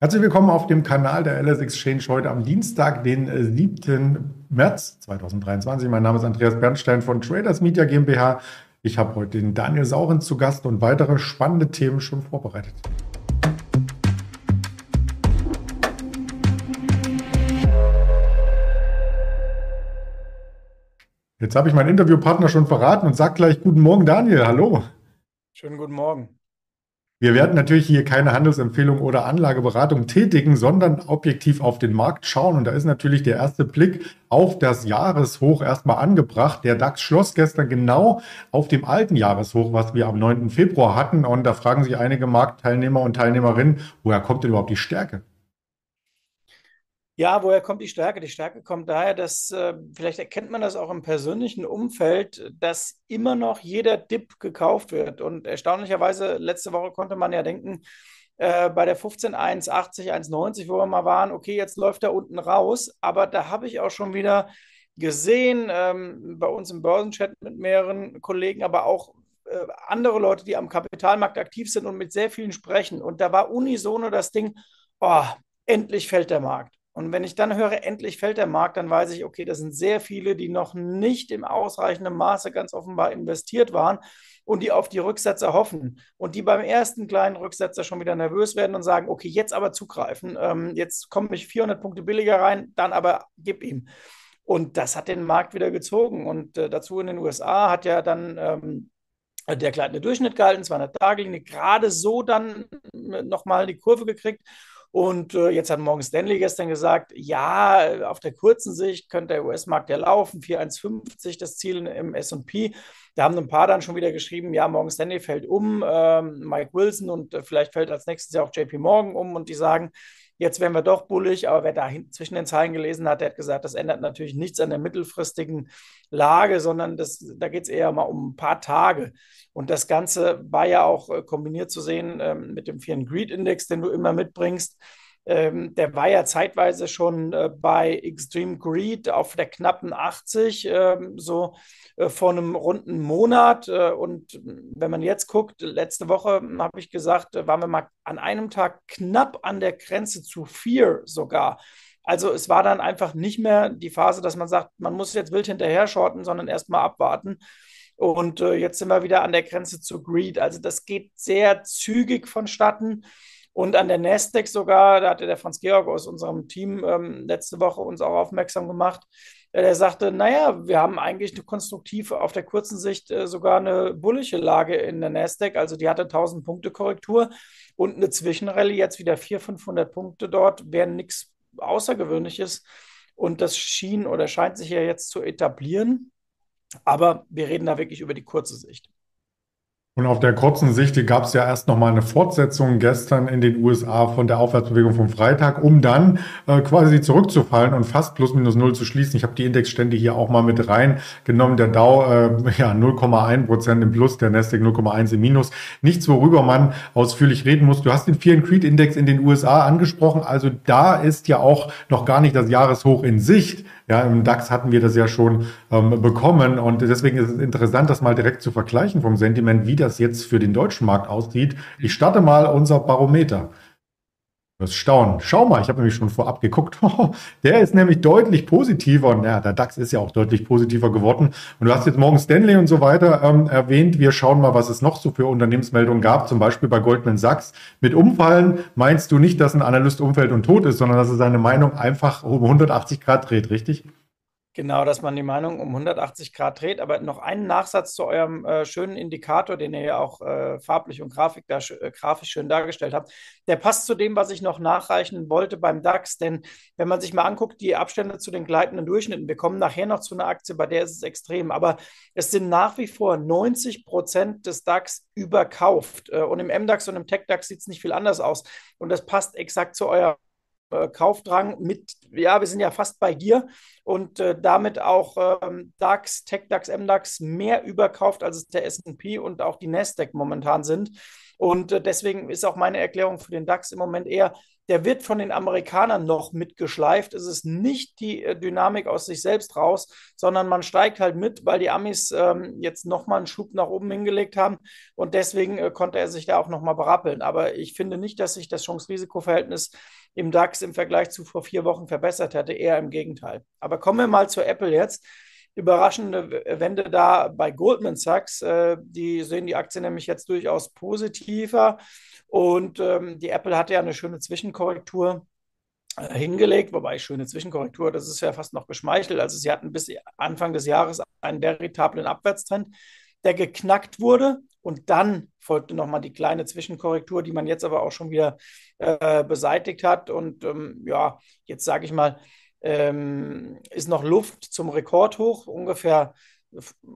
Herzlich willkommen auf dem Kanal der LS Exchange heute am Dienstag, den 7. Äh, März 2023. Mein Name ist Andreas Bernstein von Traders Media GmbH. Ich habe heute den Daniel Sauren zu Gast und weitere spannende Themen schon vorbereitet. Jetzt habe ich meinen Interviewpartner schon verraten und sage gleich Guten Morgen, Daniel. Hallo. Schönen guten Morgen. Wir werden natürlich hier keine Handelsempfehlung oder Anlageberatung tätigen, sondern objektiv auf den Markt schauen. Und da ist natürlich der erste Blick auf das Jahreshoch erstmal angebracht. Der DAX schloss gestern genau auf dem alten Jahreshoch, was wir am 9. Februar hatten. Und da fragen sich einige Marktteilnehmer und Teilnehmerinnen, woher kommt denn überhaupt die Stärke? Ja, woher kommt die Stärke? Die Stärke kommt daher, dass äh, vielleicht erkennt man das auch im persönlichen Umfeld, dass immer noch jeder Dip gekauft wird. Und erstaunlicherweise, letzte Woche konnte man ja denken, äh, bei der 15.180, 1,90, wo wir mal waren, okay, jetzt läuft er unten raus. Aber da habe ich auch schon wieder gesehen, ähm, bei uns im Börsenchat mit mehreren Kollegen, aber auch äh, andere Leute, die am Kapitalmarkt aktiv sind und mit sehr vielen sprechen. Und da war unisono das Ding, oh, endlich fällt der Markt. Und wenn ich dann höre, endlich fällt der Markt, dann weiß ich, okay, das sind sehr viele, die noch nicht im ausreichenden Maße ganz offenbar investiert waren und die auf die Rücksetzer hoffen und die beim ersten kleinen Rücksetzer schon wieder nervös werden und sagen, okay, jetzt aber zugreifen, ähm, jetzt komme ich 400 Punkte billiger rein, dann aber gib ihm. Und das hat den Markt wieder gezogen. Und äh, dazu in den USA hat ja dann ähm, der gleitende Durchschnitt gehalten, 200 Tage Linie, gerade so dann äh, nochmal die Kurve gekriegt. Und äh, jetzt hat Morgan Stanley gestern gesagt, ja, auf der kurzen Sicht könnte der US-Markt ja laufen, 4,150 das Ziel im S&P. Da haben ein paar dann schon wieder geschrieben, ja, Morgan Stanley fällt um, äh, Mike Wilson und äh, vielleicht fällt als nächstes ja auch JP Morgan um und die sagen, Jetzt wären wir doch bullig, aber wer da zwischen den Zeilen gelesen hat, der hat gesagt, das ändert natürlich nichts an der mittelfristigen Lage, sondern das, da geht es eher mal um ein paar Tage. Und das Ganze war ja auch äh, kombiniert zu sehen ähm, mit dem Fear and Greed Index, den du immer mitbringst. Ähm, der war ja zeitweise schon äh, bei Extreme Greed auf der knappen 80, ähm, so äh, vor einem runden Monat. Äh, und wenn man jetzt guckt, letzte Woche habe ich gesagt, äh, waren wir mal an einem Tag knapp an der Grenze zu Fear sogar. Also es war dann einfach nicht mehr die Phase, dass man sagt, man muss jetzt wild hinterher shorten, sondern erstmal abwarten. Und äh, jetzt sind wir wieder an der Grenze zu Greed. Also das geht sehr zügig vonstatten. Und an der Nasdaq sogar, da hatte der Franz Georg aus unserem Team ähm, letzte Woche uns auch aufmerksam gemacht, der sagte, naja, wir haben eigentlich eine konstruktive, auf der kurzen Sicht äh, sogar eine bullische Lage in der Nasdaq. Also die hatte 1000 Punkte Korrektur und eine Zwischenrallye jetzt wieder 400, 500 Punkte dort, wäre nichts Außergewöhnliches. Und das schien oder scheint sich ja jetzt zu etablieren. Aber wir reden da wirklich über die kurze Sicht. Und auf der kurzen Sicht gab es ja erst noch mal eine Fortsetzung gestern in den USA von der Aufwärtsbewegung vom Freitag, um dann äh, quasi zurückzufallen und fast plus minus null zu schließen. Ich habe die Indexstände hier auch mal mit reingenommen. Der Dow äh, ja 0,1 Prozent im Plus, der Nasdaq 0,1 im Minus. Nichts, worüber man ausführlich reden muss. Du hast den and Creed Index in den USA angesprochen. Also da ist ja auch noch gar nicht das Jahreshoch in Sicht. Ja, im DAX hatten wir das ja schon ähm, bekommen und deswegen ist es interessant, das mal direkt zu vergleichen vom Sentiment, wie das jetzt für den deutschen Markt aussieht. Ich starte mal unser Barometer. Das Staunen. Schau mal, ich habe nämlich schon vorab geguckt. der ist nämlich deutlich positiver. Ja, der DAX ist ja auch deutlich positiver geworden. Und du hast jetzt morgen Stanley und so weiter ähm, erwähnt. Wir schauen mal, was es noch so für Unternehmensmeldungen gab. Zum Beispiel bei Goldman Sachs. Mit Umfallen meinst du nicht, dass ein Analyst umfällt und tot ist, sondern dass er seine Meinung einfach um 180 Grad dreht, richtig? Genau, dass man die Meinung um 180 Grad dreht. Aber noch einen Nachsatz zu eurem äh, schönen Indikator, den ihr ja auch äh, farblich und Grafik da, äh, grafisch schön dargestellt habt. Der passt zu dem, was ich noch nachreichen wollte beim DAX. Denn wenn man sich mal anguckt, die Abstände zu den gleitenden Durchschnitten, wir kommen nachher noch zu einer Aktie, bei der ist es extrem. Aber es sind nach wie vor 90 Prozent des DAX überkauft. Äh, und im MDAX und im TechDAX sieht es nicht viel anders aus. Und das passt exakt zu eurem äh, Kaufdrang mit, ja, wir sind ja fast bei Gier und äh, damit auch ähm, DAX, TechDAX, MDAX mehr überkauft, als es der S&P und auch die Nasdaq momentan sind. Und äh, deswegen ist auch meine Erklärung für den DAX im Moment eher, der wird von den Amerikanern noch mitgeschleift. Es ist nicht die äh, Dynamik aus sich selbst raus, sondern man steigt halt mit, weil die Amis ähm, jetzt nochmal einen Schub nach oben hingelegt haben und deswegen äh, konnte er sich da auch nochmal berappeln. Aber ich finde nicht, dass sich das Chance-Risiko-Verhältnis im DAX im Vergleich zu vor vier Wochen verbessert hätte, eher im Gegenteil. Aber kommen wir mal zu Apple jetzt. Überraschende Wende da bei Goldman Sachs. Äh, die sehen die Aktie nämlich jetzt durchaus positiver. Und ähm, die Apple hatte ja eine schöne Zwischenkorrektur äh, hingelegt, wobei schöne Zwischenkorrektur, das ist ja fast noch geschmeichelt. Also sie hatten bis Anfang des Jahres einen veritablen Abwärtstrend, der geknackt wurde und dann folgte nochmal die kleine Zwischenkorrektur, die man jetzt aber auch schon wieder äh, beseitigt hat. Und ähm, ja, jetzt sage ich mal, ähm, ist noch Luft zum Rekordhoch, ungefähr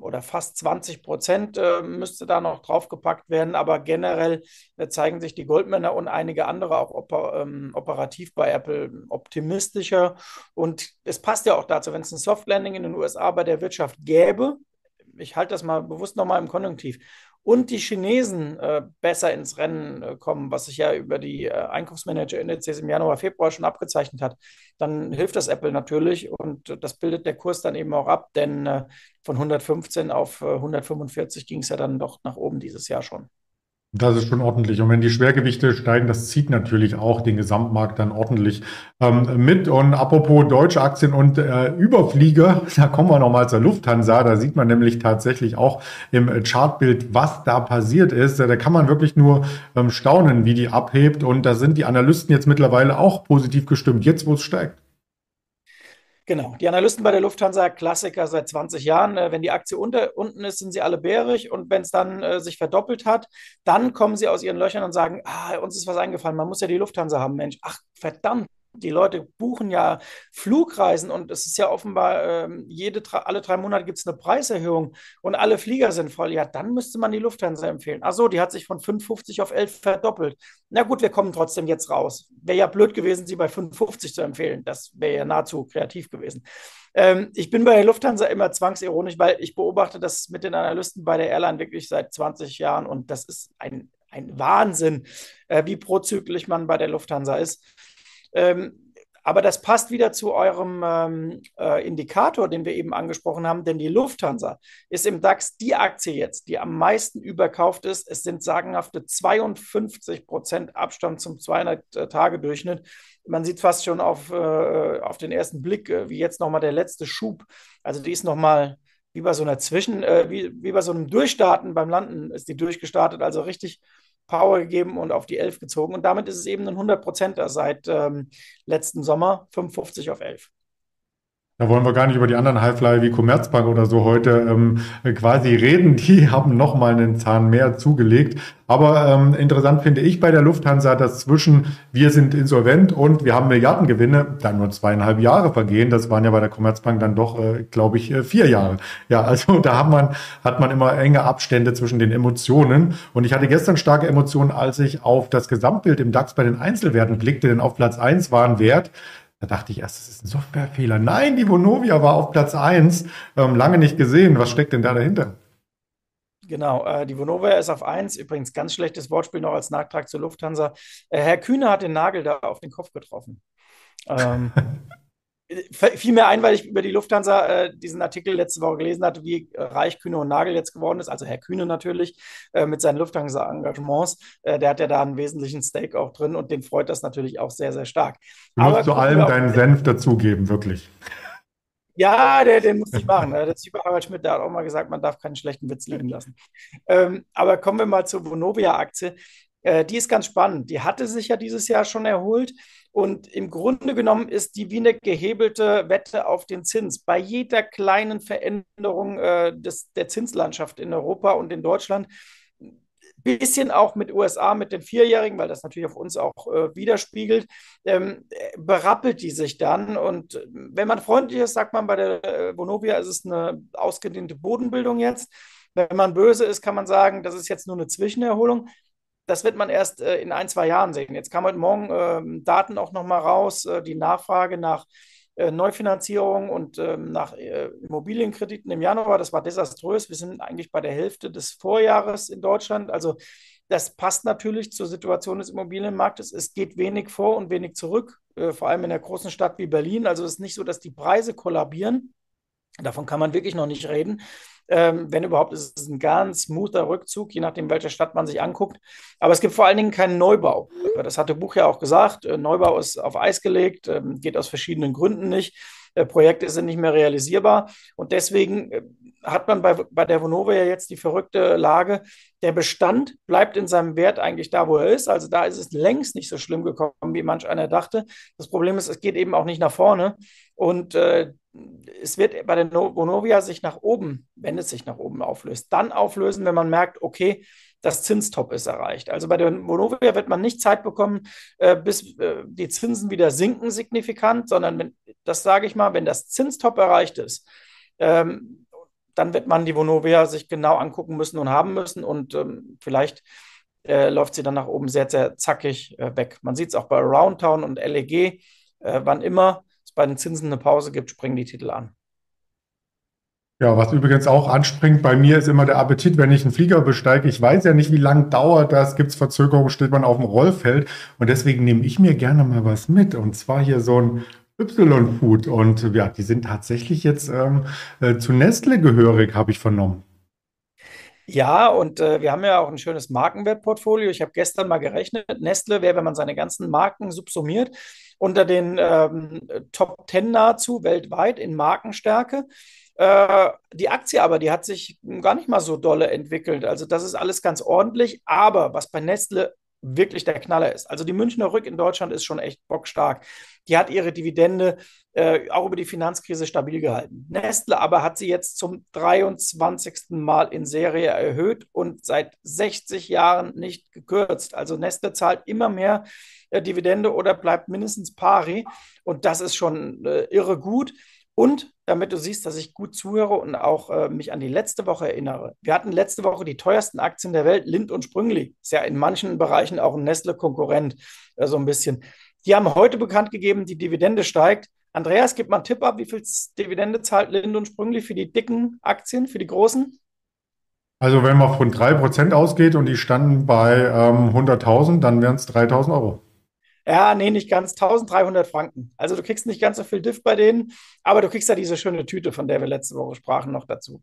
oder fast 20 Prozent äh, müsste da noch draufgepackt werden. Aber generell äh, zeigen sich die Goldmänner und einige andere auch oper, ähm, operativ bei Apple optimistischer. Und es passt ja auch dazu, wenn es ein Soft Landing in den USA bei der Wirtschaft gäbe, ich halte das mal bewusst nochmal im Konjunktiv, und die Chinesen äh, besser ins Rennen äh, kommen, was sich ja über die äh, Einkaufsmanager-Indizes im Januar, Februar schon abgezeichnet hat, dann hilft das Apple natürlich und das bildet der Kurs dann eben auch ab, denn äh, von 115 auf 145 ging es ja dann doch nach oben dieses Jahr schon. Das ist schon ordentlich. Und wenn die Schwergewichte steigen, das zieht natürlich auch den Gesamtmarkt dann ordentlich ähm, mit. Und apropos deutsche Aktien und äh, Überflieger, da kommen wir nochmal zur Lufthansa. Da sieht man nämlich tatsächlich auch im Chartbild, was da passiert ist. Da kann man wirklich nur ähm, staunen, wie die abhebt. Und da sind die Analysten jetzt mittlerweile auch positiv gestimmt, jetzt wo es steigt. Genau, die Analysten bei der Lufthansa, Klassiker seit 20 Jahren. Äh, wenn die Aktie unter, unten ist, sind sie alle bärig und wenn es dann äh, sich verdoppelt hat, dann kommen sie aus ihren Löchern und sagen, ah, uns ist was eingefallen, man muss ja die Lufthansa haben, Mensch. Ach, verdammt, die Leute buchen ja Flugreisen und es ist ja offenbar, äh, jede, alle drei Monate gibt es eine Preiserhöhung und alle Flieger sind voll. Ja, dann müsste man die Lufthansa empfehlen. Ach so, die hat sich von 5,50 auf 11 verdoppelt. Na gut, wir kommen trotzdem jetzt raus. Wäre ja blöd gewesen, sie bei 5,50 zu empfehlen. Das wäre ja nahezu kreativ gewesen. Ähm, ich bin bei der Lufthansa immer zwangsironisch, weil ich beobachte das mit den Analysten bei der Airline wirklich seit 20 Jahren und das ist ein, ein Wahnsinn, äh, wie prozyklisch man bei der Lufthansa ist. Ähm, aber das passt wieder zu eurem ähm, äh, Indikator, den wir eben angesprochen haben, denn die Lufthansa ist im DAX die Aktie jetzt, die am meisten überkauft ist. Es sind sagenhafte 52 Prozent Abstand zum 200-Tage-Durchschnitt. Man sieht fast schon auf, äh, auf den ersten Blick, äh, wie jetzt nochmal der letzte Schub. Also die ist nochmal wie bei so einer Zwischen, äh, wie, wie bei so einem Durchstarten beim Landen ist die durchgestartet, also richtig Power gegeben und auf die 11 gezogen. Und damit ist es eben ein 100%er seit ähm, letzten Sommer, 55 auf 11. Da wollen wir gar nicht über die anderen Highflyer wie Commerzbank oder so heute ähm, quasi reden. Die haben nochmal einen Zahn mehr zugelegt. Aber ähm, interessant finde ich bei der Lufthansa, dass zwischen wir sind insolvent und wir haben Milliardengewinne dann nur zweieinhalb Jahre vergehen. Das waren ja bei der Commerzbank dann doch, äh, glaube ich, äh, vier Jahre. Ja, also da hat man, hat man immer enge Abstände zwischen den Emotionen. Und ich hatte gestern starke Emotionen, als ich auf das Gesamtbild im DAX bei den Einzelwerten blickte, denn auf Platz eins war ein Wert, da dachte ich erst, das ist ein Softwarefehler. Nein, die Vonovia war auf Platz 1. Ähm, lange nicht gesehen. Was steckt denn da dahinter? Genau, äh, die Vonovia ist auf 1. Übrigens ganz schlechtes Wortspiel noch als Nachtrag zur Lufthansa. Äh, Herr Kühne hat den Nagel da auf den Kopf getroffen. Ähm, fiel mir ein, weil ich über die Lufthansa äh, diesen Artikel letzte Woche gelesen hatte, wie reich Kühne und Nagel jetzt geworden ist. Also Herr Kühne natürlich äh, mit seinen Lufthansa-Engagements. Äh, der hat ja da einen wesentlichen Stake auch drin und den freut das natürlich auch sehr, sehr stark. Du musst zu allem deinen Senf dazugeben, wirklich. Ja, der, den muss ich machen. Der Typ Harald Schmidt, der hat auch mal gesagt, man darf keinen schlechten Witz liegen lassen. Ähm, aber kommen wir mal zur Vonovia-Aktie. Äh, die ist ganz spannend. Die hatte sich ja dieses Jahr schon erholt. Und im Grunde genommen ist die wie eine gehebelte Wette auf den Zins. Bei jeder kleinen Veränderung äh, des, der Zinslandschaft in Europa und in Deutschland, bisschen auch mit USA, mit den Vierjährigen, weil das natürlich auf uns auch äh, widerspiegelt, ähm, berappelt die sich dann. Und wenn man freundlich ist, sagt man bei der äh, Vonovia, ist es eine ausgedehnte Bodenbildung jetzt. Wenn man böse ist, kann man sagen, das ist jetzt nur eine Zwischenerholung das wird man erst äh, in ein, zwei Jahren sehen. Jetzt kam heute Morgen äh, Daten auch nochmal raus, äh, die Nachfrage nach äh, Neufinanzierung und ähm, nach äh, Immobilienkrediten im Januar, das war desaströs. Wir sind eigentlich bei der Hälfte des Vorjahres in Deutschland. Also Das passt natürlich zur Situation des Immobilienmarktes. Es geht wenig vor und wenig zurück, äh, vor allem in der großen Stadt wie Berlin. Also es ist nicht so, dass die Preise kollabieren. Davon kann man wirklich noch nicht reden. Ähm, wenn überhaupt, ist es ein ganz smoother Rückzug, je nachdem, welche Stadt man sich anguckt. Aber es gibt vor allen Dingen keinen Neubau. Das hatte Buch ja auch gesagt. Äh, Neubau ist auf Eis gelegt, äh, geht aus verschiedenen Gründen nicht. Äh, Projekte sind nicht mehr realisierbar. Und deswegen äh, hat man bei, bei der Vonovia jetzt die verrückte Lage, der Bestand bleibt in seinem Wert eigentlich da, wo er ist. Also da ist es längst nicht so schlimm gekommen, wie manch einer dachte. Das Problem ist, es geht eben auch nicht nach vorne. Und äh, es wird bei der Vonovia sich nach oben, wenn es sich nach oben auflöst, dann auflösen, wenn man merkt, okay, das Zinstop ist erreicht. Also bei der Vonovia wird man nicht Zeit bekommen, äh, bis äh, die Zinsen wieder sinken signifikant, sondern wenn, das sage ich mal, wenn das Zinstop erreicht ist, ähm, dann wird man die Vonovia sich genau angucken müssen und haben müssen und ähm, vielleicht äh, läuft sie dann nach oben sehr, sehr zackig äh, weg. Man sieht es auch bei Roundtown und LEG, äh, wann immer bei den Zinsen eine Pause gibt, springen die Titel an. Ja, was übrigens auch anspringt bei mir ist immer der Appetit, wenn ich einen Flieger besteige. Ich weiß ja nicht, wie lang dauert das, gibt es Verzögerungen, steht man auf dem Rollfeld. Und deswegen nehme ich mir gerne mal was mit. Und zwar hier so ein Y-Food. Und ja, die sind tatsächlich jetzt ähm, äh, zu Nestle gehörig, habe ich vernommen. Ja, und äh, wir haben ja auch ein schönes Markenwertportfolio. Ich habe gestern mal gerechnet, Nestle wäre, wenn man seine ganzen Marken subsumiert, unter den ähm, Top 10 nahezu weltweit in Markenstärke. Äh, die Aktie aber, die hat sich gar nicht mal so dolle entwickelt. Also das ist alles ganz ordentlich. Aber was bei Nestle wirklich der Knaller ist. Also die Münchner Rück in Deutschland ist schon echt bockstark. Die hat ihre Dividende äh, auch über die Finanzkrise stabil gehalten. Nestle aber hat sie jetzt zum 23. Mal in Serie erhöht und seit 60 Jahren nicht gekürzt. Also Nestle zahlt immer mehr äh, Dividende oder bleibt mindestens pari. Und das ist schon äh, irre gut. Und damit du siehst, dass ich gut zuhöre und auch äh, mich an die letzte Woche erinnere. Wir hatten letzte Woche die teuersten Aktien der Welt, Lind und Sprüngli. Ist ja in manchen Bereichen auch ein Nestle-Konkurrent, äh, so ein bisschen. Die haben heute bekannt gegeben, die Dividende steigt. Andreas, gib mal einen Tipp ab, wie viel Dividende zahlt Lind und Sprüngli für die dicken Aktien, für die großen? Also wenn man von 3% ausgeht und die standen bei ähm, 100.000, dann wären es 3.000 Euro. Ja, nee, nicht ganz. 1300 Franken. Also du kriegst nicht ganz so viel Diff bei denen, aber du kriegst ja diese schöne Tüte, von der wir letzte Woche sprachen, noch dazu.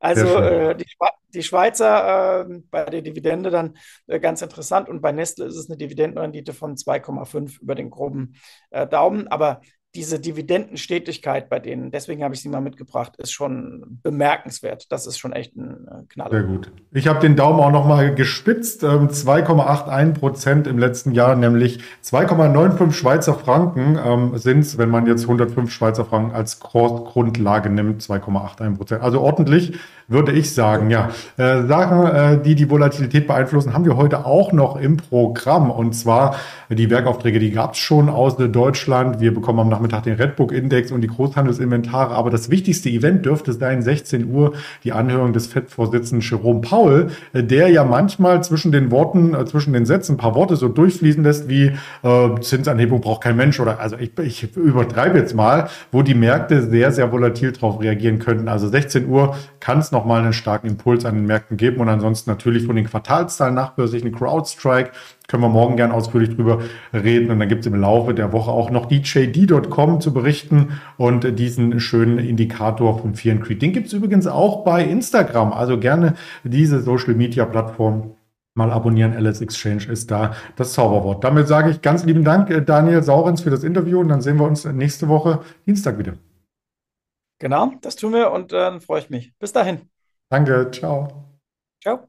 Also äh, die, die, Schweizer äh, bei der Dividende dann äh, ganz interessant und bei Nestle ist es eine Dividendenrendite von 2,5 über den groben äh, Daumen. Aber diese Dividendenstetigkeit bei denen, deswegen habe ich sie mal mitgebracht, ist schon bemerkenswert. Das ist schon echt ein äh, Knaller. Sehr gut. Ich habe den Daumen auch nochmal gespitzt. 2,81 ähm, Prozent im letzten Jahr, nämlich 2,95 Schweizer Franken ähm, sind es, wenn man jetzt 105 Schweizer Franken als Grundlage nimmt, 2,81 Prozent. Also ordentlich würde ich sagen, ja. Äh, Sachen, äh, die die Volatilität beeinflussen, haben wir heute auch noch im Programm. Und zwar die Werkaufträge, die gab es schon aus Deutschland. Wir bekommen am Nachmittag den Redbook-Index und die Großhandelsinventare. Aber das wichtigste Event dürfte sein, 16 Uhr, die Anhörung des FED-Vorsitzenden Jerome Paul, äh, der ja manchmal zwischen den Worten, äh, zwischen den Sätzen ein paar Worte so durchfließen lässt, wie äh, Zinsanhebung braucht kein Mensch oder also ich, ich übertreibe jetzt mal, wo die Märkte sehr, sehr volatil darauf reagieren könnten. Also 16 Uhr kann es nochmal einen starken Impuls an den Märkten geben und ansonsten natürlich von den Quartalszahlen nachbörslich einen CrowdStrike. Können wir morgen gern ausführlich drüber reden. Und dann gibt es im Laufe der Woche auch noch die JD.com zu berichten und diesen schönen Indikator von Fear. Den gibt es übrigens auch bei Instagram. Also gerne diese Social Media Plattform mal abonnieren. LS Exchange ist da das Zauberwort. Damit sage ich ganz lieben Dank, äh, Daniel Saurens, für das Interview. Und dann sehen wir uns nächste Woche Dienstag wieder. Genau, das tun wir und dann äh, freue ich mich. Bis dahin. Danke, ciao. Ciao.